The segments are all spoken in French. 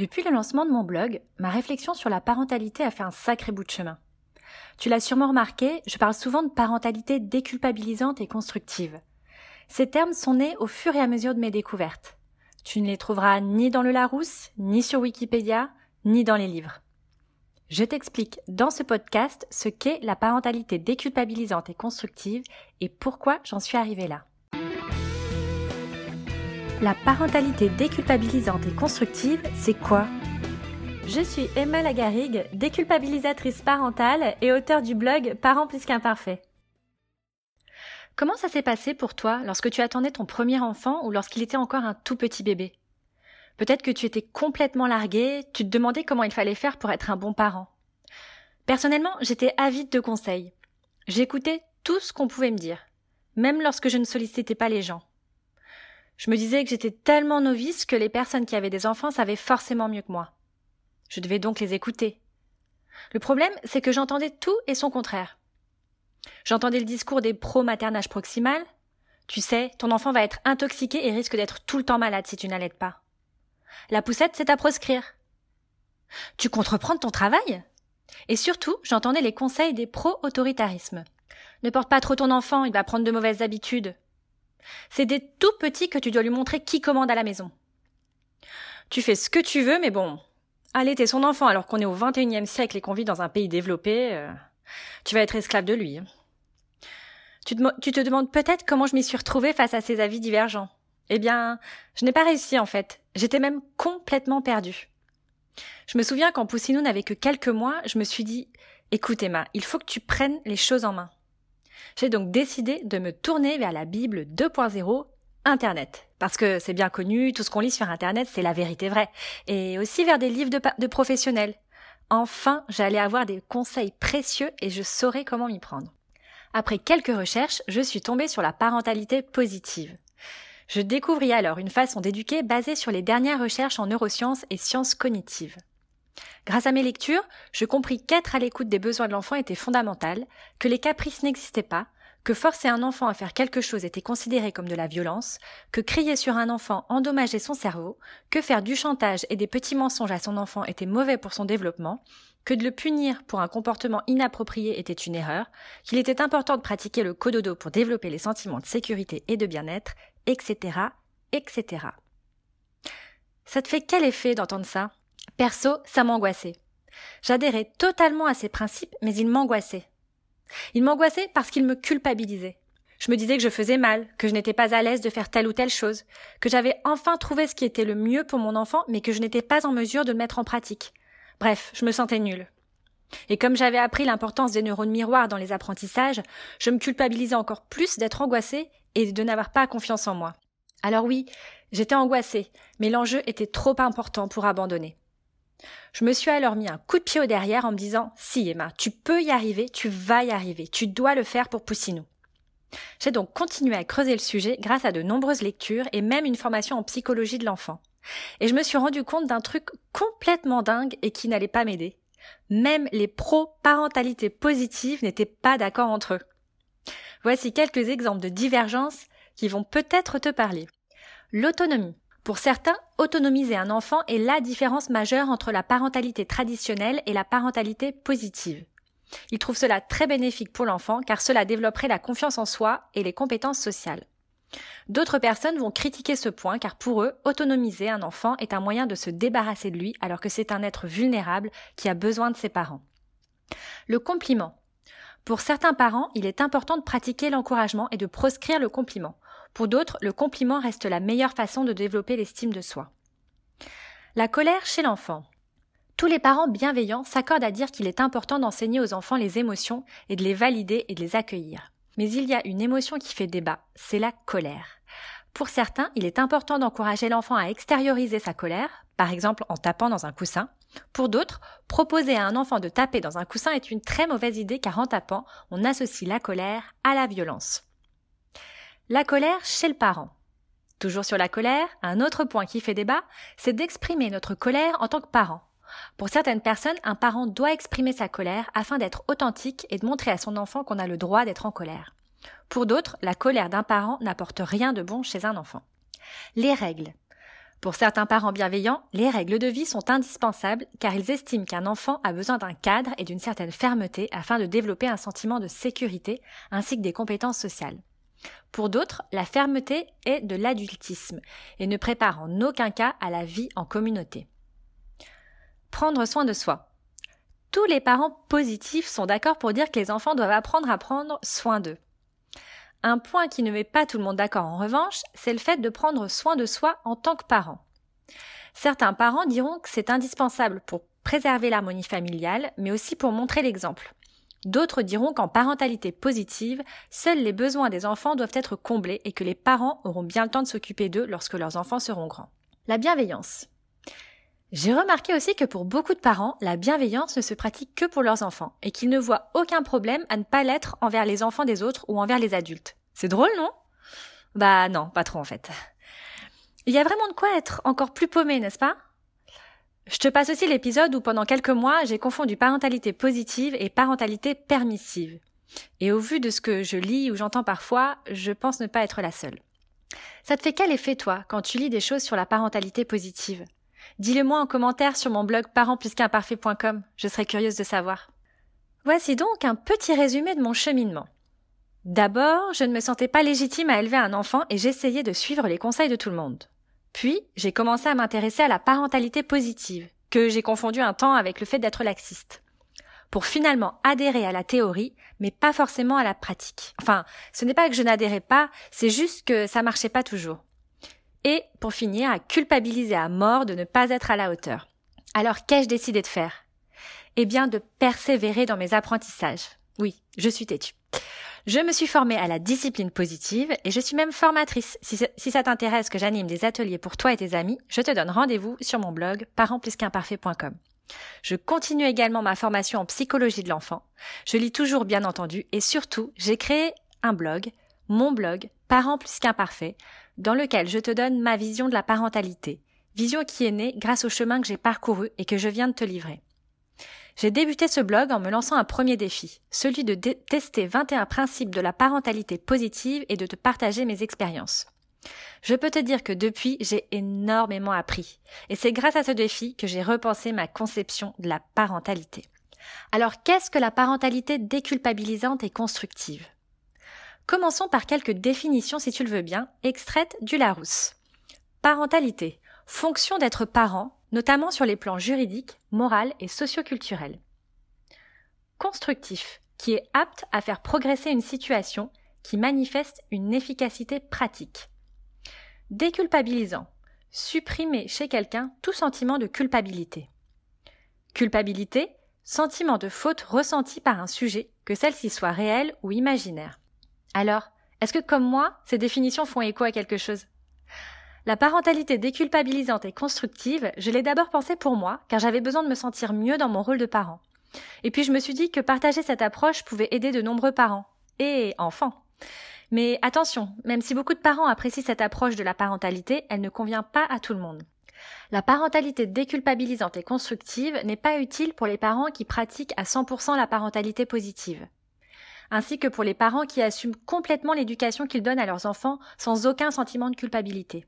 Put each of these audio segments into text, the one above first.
Depuis le lancement de mon blog, ma réflexion sur la parentalité a fait un sacré bout de chemin. Tu l'as sûrement remarqué, je parle souvent de parentalité déculpabilisante et constructive. Ces termes sont nés au fur et à mesure de mes découvertes. Tu ne les trouveras ni dans le Larousse, ni sur Wikipédia, ni dans les livres. Je t'explique dans ce podcast ce qu'est la parentalité déculpabilisante et constructive et pourquoi j'en suis arrivée là. La parentalité déculpabilisante et constructive, c'est quoi Je suis Emma Lagarigue, déculpabilisatrice parentale et auteur du blog Parents plus qu'imparfaits. Comment ça s'est passé pour toi lorsque tu attendais ton premier enfant ou lorsqu'il était encore un tout petit bébé? Peut-être que tu étais complètement largué, tu te demandais comment il fallait faire pour être un bon parent. Personnellement, j'étais avide de conseils. J'écoutais tout ce qu'on pouvait me dire, même lorsque je ne sollicitais pas les gens. Je me disais que j'étais tellement novice que les personnes qui avaient des enfants savaient forcément mieux que moi. Je devais donc les écouter. Le problème, c'est que j'entendais tout et son contraire. J'entendais le discours des pro-maternage proximal. Tu sais, ton enfant va être intoxiqué et risque d'être tout le temps malade si tu n'allaites pas. La poussette, c'est à proscrire. Tu comptes ton travail? Et surtout, j'entendais les conseils des pro-autoritarismes. Ne porte pas trop ton enfant, il va prendre de mauvaises habitudes. C'est des tout petits que tu dois lui montrer qui commande à la maison. Tu fais ce que tu veux, mais bon, allaiter son enfant alors qu'on est au XXIe siècle et qu'on vit dans un pays développé, euh, tu vas être esclave de lui. Tu te, tu te demandes peut-être comment je m'y suis retrouvée face à ces avis divergents. Eh bien, je n'ai pas réussi en fait. J'étais même complètement perdue. Je me souviens quand Poussinou n'avait que quelques mois, je me suis dit Écoute Emma, il faut que tu prennes les choses en main. J'ai donc décidé de me tourner vers la Bible 2.0 Internet. Parce que c'est bien connu, tout ce qu'on lit sur Internet, c'est la vérité vraie. Et aussi vers des livres de, professionnels. Enfin, j'allais avoir des conseils précieux et je saurais comment m'y prendre. Après quelques recherches, je suis tombée sur la parentalité positive. Je découvris alors une façon d'éduquer basée sur les dernières recherches en neurosciences et sciences cognitives. Grâce à mes lectures, je compris qu'être à l'écoute des besoins de l'enfant était fondamental, que les caprices n'existaient pas, que forcer un enfant à faire quelque chose était considéré comme de la violence, que crier sur un enfant endommageait son cerveau, que faire du chantage et des petits mensonges à son enfant était mauvais pour son développement, que de le punir pour un comportement inapproprié était une erreur, qu'il était important de pratiquer le cododo pour développer les sentiments de sécurité et de bien-être, etc., etc. Ça te fait quel effet d'entendre ça? Perso, ça m'angoissait. J'adhérais totalement à ces principes, mais ils m'angoissaient. Ils m'angoissaient parce qu'ils me culpabilisaient. Je me disais que je faisais mal, que je n'étais pas à l'aise de faire telle ou telle chose, que j'avais enfin trouvé ce qui était le mieux pour mon enfant, mais que je n'étais pas en mesure de le mettre en pratique. Bref, je me sentais nulle. Et comme j'avais appris l'importance des neurones miroirs dans les apprentissages, je me culpabilisais encore plus d'être angoissée et de n'avoir pas confiance en moi. Alors oui, j'étais angoissée, mais l'enjeu était trop important pour abandonner. Je me suis alors mis un coup de pied au derrière en me disant Si Emma, tu peux y arriver, tu vas y arriver, tu dois le faire pour Poussinou. J'ai donc continué à creuser le sujet grâce à de nombreuses lectures et même une formation en psychologie de l'enfant. Et je me suis rendu compte d'un truc complètement dingue et qui n'allait pas m'aider. Même les pro-parentalité positive n'étaient pas d'accord entre eux. Voici quelques exemples de divergences qui vont peut-être te parler. L'autonomie. Pour certains, autonomiser un enfant est la différence majeure entre la parentalité traditionnelle et la parentalité positive. Ils trouvent cela très bénéfique pour l'enfant car cela développerait la confiance en soi et les compétences sociales. D'autres personnes vont critiquer ce point car pour eux, autonomiser un enfant est un moyen de se débarrasser de lui alors que c'est un être vulnérable qui a besoin de ses parents. Le compliment. Pour certains parents, il est important de pratiquer l'encouragement et de proscrire le compliment. Pour d'autres, le compliment reste la meilleure façon de développer l'estime de soi. La colère chez l'enfant. Tous les parents bienveillants s'accordent à dire qu'il est important d'enseigner aux enfants les émotions et de les valider et de les accueillir. Mais il y a une émotion qui fait débat, c'est la colère. Pour certains, il est important d'encourager l'enfant à extérioriser sa colère, par exemple en tapant dans un coussin. Pour d'autres, proposer à un enfant de taper dans un coussin est une très mauvaise idée car en tapant, on associe la colère à la violence. La colère chez le parent. Toujours sur la colère, un autre point qui fait débat, c'est d'exprimer notre colère en tant que parent. Pour certaines personnes, un parent doit exprimer sa colère afin d'être authentique et de montrer à son enfant qu'on a le droit d'être en colère. Pour d'autres, la colère d'un parent n'apporte rien de bon chez un enfant. Les règles. Pour certains parents bienveillants, les règles de vie sont indispensables car ils estiment qu'un enfant a besoin d'un cadre et d'une certaine fermeté afin de développer un sentiment de sécurité ainsi que des compétences sociales. Pour d'autres, la fermeté est de l'adultisme et ne prépare en aucun cas à la vie en communauté. Prendre soin de soi. Tous les parents positifs sont d'accord pour dire que les enfants doivent apprendre à prendre soin d'eux. Un point qui ne met pas tout le monde d'accord en revanche, c'est le fait de prendre soin de soi en tant que parent. Certains parents diront que c'est indispensable pour préserver l'harmonie familiale, mais aussi pour montrer l'exemple. D'autres diront qu'en parentalité positive, seuls les besoins des enfants doivent être comblés et que les parents auront bien le temps de s'occuper d'eux lorsque leurs enfants seront grands. La bienveillance. J'ai remarqué aussi que pour beaucoup de parents, la bienveillance ne se pratique que pour leurs enfants et qu'ils ne voient aucun problème à ne pas l'être envers les enfants des autres ou envers les adultes. C'est drôle, non? Bah non, pas trop en fait. Il y a vraiment de quoi être encore plus paumé, n'est-ce pas? Je te passe aussi l'épisode où pendant quelques mois, j'ai confondu parentalité positive et parentalité permissive. Et au vu de ce que je lis ou j'entends parfois, je pense ne pas être la seule. Ça te fait quel effet, toi, quand tu lis des choses sur la parentalité positive? Dis-le moi en commentaire sur mon blog parentplusqu'imparfait.com, je serais curieuse de savoir. Voici donc un petit résumé de mon cheminement. D'abord, je ne me sentais pas légitime à élever un enfant et j'essayais de suivre les conseils de tout le monde. Puis, j'ai commencé à m'intéresser à la parentalité positive, que j'ai confondu un temps avec le fait d'être laxiste. Pour finalement adhérer à la théorie, mais pas forcément à la pratique. Enfin, ce n'est pas que je n'adhérais pas, c'est juste que ça marchait pas toujours et, pour finir, à culpabiliser à mort de ne pas être à la hauteur. Alors qu'ai-je décidé de faire? Eh bien, de persévérer dans mes apprentissages. Oui, je suis têtue. Je me suis formée à la discipline positive et je suis même formatrice. Si, ça t'intéresse que j'anime des ateliers pour toi et tes amis, je te donne rendez-vous sur mon blog parentplusqu'imparfait.com. Je continue également ma formation en psychologie de l'enfant. Je lis toujours bien entendu et surtout, j'ai créé un blog, mon blog, Parents plus qu'imparfait, dans lequel je te donne ma vision de la parentalité, vision qui est née grâce au chemin que j'ai parcouru et que je viens de te livrer. J'ai débuté ce blog en me lançant un premier défi, celui de tester 21 principes de la parentalité positive et de te partager mes expériences. Je peux te dire que depuis, j'ai énormément appris. Et c'est grâce à ce défi que j'ai repensé ma conception de la parentalité. Alors qu'est-ce que la parentalité déculpabilisante et constructive? Commençons par quelques définitions, si tu le veux bien, extraites du Larousse. Parentalité. Fonction d'être parent, notamment sur les plans juridiques, moral et socioculturels. Constructif, qui est apte à faire progresser une situation, qui manifeste une efficacité pratique. Déculpabilisant. Supprimer chez quelqu'un tout sentiment de culpabilité. Culpabilité, sentiment de faute ressenti par un sujet, que celle-ci soit réelle ou imaginaire. Alors, est-ce que comme moi, ces définitions font écho à quelque chose? La parentalité déculpabilisante et constructive, je l'ai d'abord pensée pour moi, car j'avais besoin de me sentir mieux dans mon rôle de parent. Et puis je me suis dit que partager cette approche pouvait aider de nombreux parents et enfants. Mais attention, même si beaucoup de parents apprécient cette approche de la parentalité, elle ne convient pas à tout le monde. La parentalité déculpabilisante et constructive n'est pas utile pour les parents qui pratiquent à 100% la parentalité positive ainsi que pour les parents qui assument complètement l'éducation qu'ils donnent à leurs enfants sans aucun sentiment de culpabilité.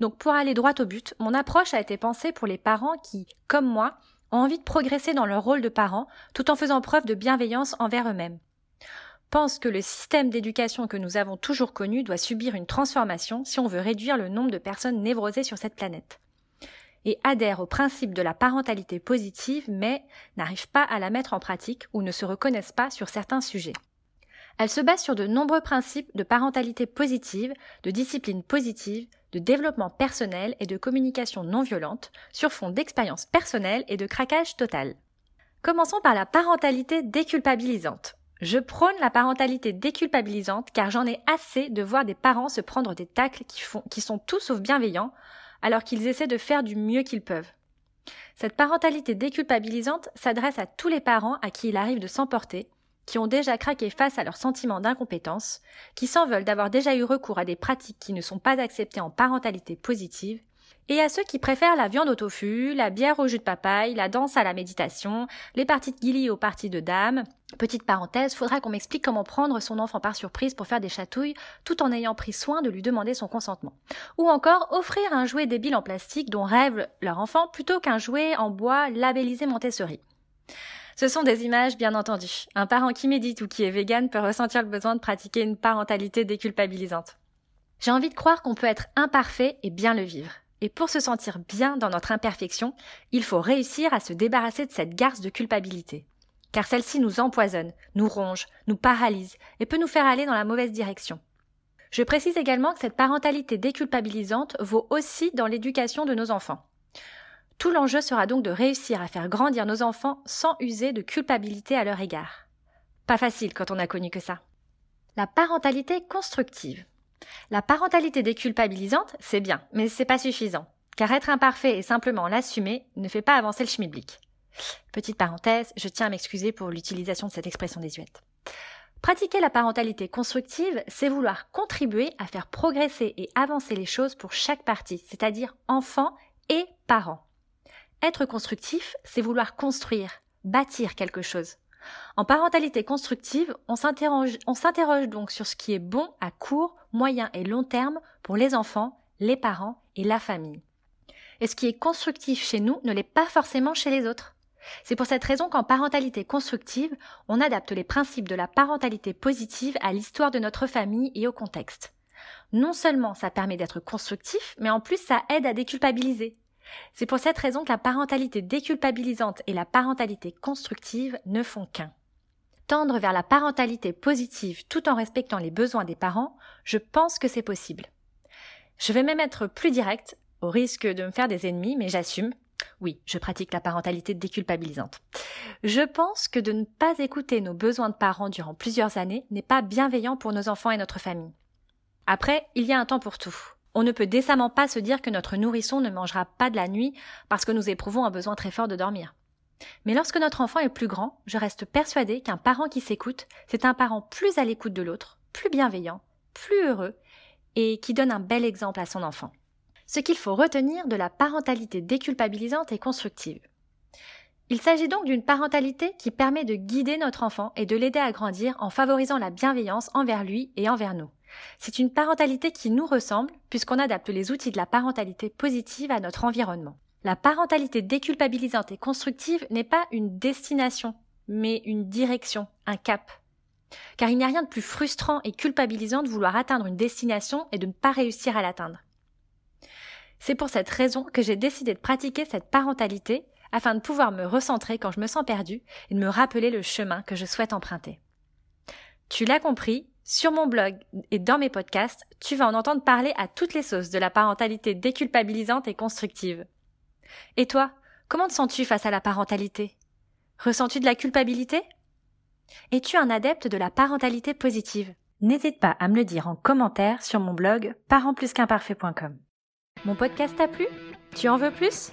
Donc pour aller droit au but, mon approche a été pensée pour les parents qui, comme moi, ont envie de progresser dans leur rôle de parents tout en faisant preuve de bienveillance envers eux-mêmes. Pense que le système d'éducation que nous avons toujours connu doit subir une transformation si on veut réduire le nombre de personnes névrosées sur cette planète et adhèrent au principe de la parentalité positive mais n'arrivent pas à la mettre en pratique ou ne se reconnaissent pas sur certains sujets. Elle se base sur de nombreux principes de parentalité positive, de discipline positive, de développement personnel et de communication non violente, sur fond d'expérience personnelle et de craquage total. Commençons par la parentalité déculpabilisante. Je prône la parentalité déculpabilisante car j'en ai assez de voir des parents se prendre des tacles qui, qui sont tout sauf bienveillants alors qu'ils essaient de faire du mieux qu'ils peuvent. Cette parentalité déculpabilisante s'adresse à tous les parents à qui il arrive de s'emporter, qui ont déjà craqué face à leur sentiment d'incompétence, qui s'en veulent d'avoir déjà eu recours à des pratiques qui ne sont pas acceptées en parentalité positive, et à ceux qui préfèrent la viande au tofu, la bière au jus de papaye, la danse à la méditation, les parties de guilly aux parties de dames. Petite parenthèse, faudra qu'on m'explique comment prendre son enfant par surprise pour faire des chatouilles tout en ayant pris soin de lui demander son consentement. Ou encore offrir un jouet débile en plastique dont rêve leur enfant plutôt qu'un jouet en bois labellisé Montessori. Ce sont des images, bien entendu. Un parent qui médite ou qui est vegan peut ressentir le besoin de pratiquer une parentalité déculpabilisante. J'ai envie de croire qu'on peut être imparfait et bien le vivre. Et pour se sentir bien dans notre imperfection, il faut réussir à se débarrasser de cette garce de culpabilité. Car celle-ci nous empoisonne, nous ronge, nous paralyse et peut nous faire aller dans la mauvaise direction. Je précise également que cette parentalité déculpabilisante vaut aussi dans l'éducation de nos enfants. Tout l'enjeu sera donc de réussir à faire grandir nos enfants sans user de culpabilité à leur égard. Pas facile quand on a connu que ça. La parentalité constructive. La parentalité déculpabilisante, c'est bien, mais c'est pas suffisant. Car être imparfait et simplement l'assumer ne fait pas avancer le schmilblick. Petite parenthèse, je tiens à m'excuser pour l'utilisation de cette expression désuète. Pratiquer la parentalité constructive, c'est vouloir contribuer à faire progresser et avancer les choses pour chaque partie, c'est-à-dire enfant et parents. Être constructif, c'est vouloir construire, bâtir quelque chose. En parentalité constructive, on s'interroge donc sur ce qui est bon à court, moyen et long terme pour les enfants, les parents et la famille. Et ce qui est constructif chez nous ne l'est pas forcément chez les autres. C'est pour cette raison qu'en parentalité constructive, on adapte les principes de la parentalité positive à l'histoire de notre famille et au contexte. Non seulement ça permet d'être constructif, mais en plus ça aide à déculpabiliser. C'est pour cette raison que la parentalité déculpabilisante et la parentalité constructive ne font qu'un. Tendre vers la parentalité positive tout en respectant les besoins des parents, je pense que c'est possible. Je vais même être plus directe, au risque de me faire des ennemis, mais j'assume. Oui, je pratique la parentalité déculpabilisante. Je pense que de ne pas écouter nos besoins de parents durant plusieurs années n'est pas bienveillant pour nos enfants et notre famille. Après, il y a un temps pour tout. On ne peut décemment pas se dire que notre nourrisson ne mangera pas de la nuit parce que nous éprouvons un besoin très fort de dormir. Mais lorsque notre enfant est plus grand, je reste persuadée qu'un parent qui s'écoute, c'est un parent plus à l'écoute de l'autre, plus bienveillant, plus heureux, et qui donne un bel exemple à son enfant. Ce qu'il faut retenir de la parentalité déculpabilisante et constructive. Il s'agit donc d'une parentalité qui permet de guider notre enfant et de l'aider à grandir en favorisant la bienveillance envers lui et envers nous. C'est une parentalité qui nous ressemble puisqu'on adapte les outils de la parentalité positive à notre environnement. La parentalité déculpabilisante et constructive n'est pas une destination, mais une direction, un cap. Car il n'y a rien de plus frustrant et culpabilisant de vouloir atteindre une destination et de ne pas réussir à l'atteindre. C'est pour cette raison que j'ai décidé de pratiquer cette parentalité afin de pouvoir me recentrer quand je me sens perdue et de me rappeler le chemin que je souhaite emprunter. Tu l'as compris, sur mon blog et dans mes podcasts, tu vas en entendre parler à toutes les sauces de la parentalité déculpabilisante et constructive. Et toi, comment te sens-tu face à la parentalité? Ressens-tu de la culpabilité? Es-tu un adepte de la parentalité positive? N'hésite pas à me le dire en commentaire sur mon blog parentplusqu'imparfait.com. Mon podcast t'a plu? Tu en veux plus?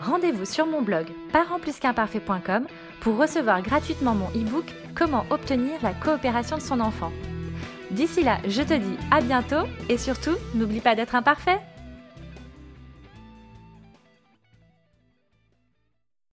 Rendez-vous sur mon blog parentplusqu'imparfait.com pour recevoir gratuitement mon e-book Comment obtenir la coopération de son enfant. D'ici là, je te dis à bientôt et surtout, n'oublie pas d'être imparfait.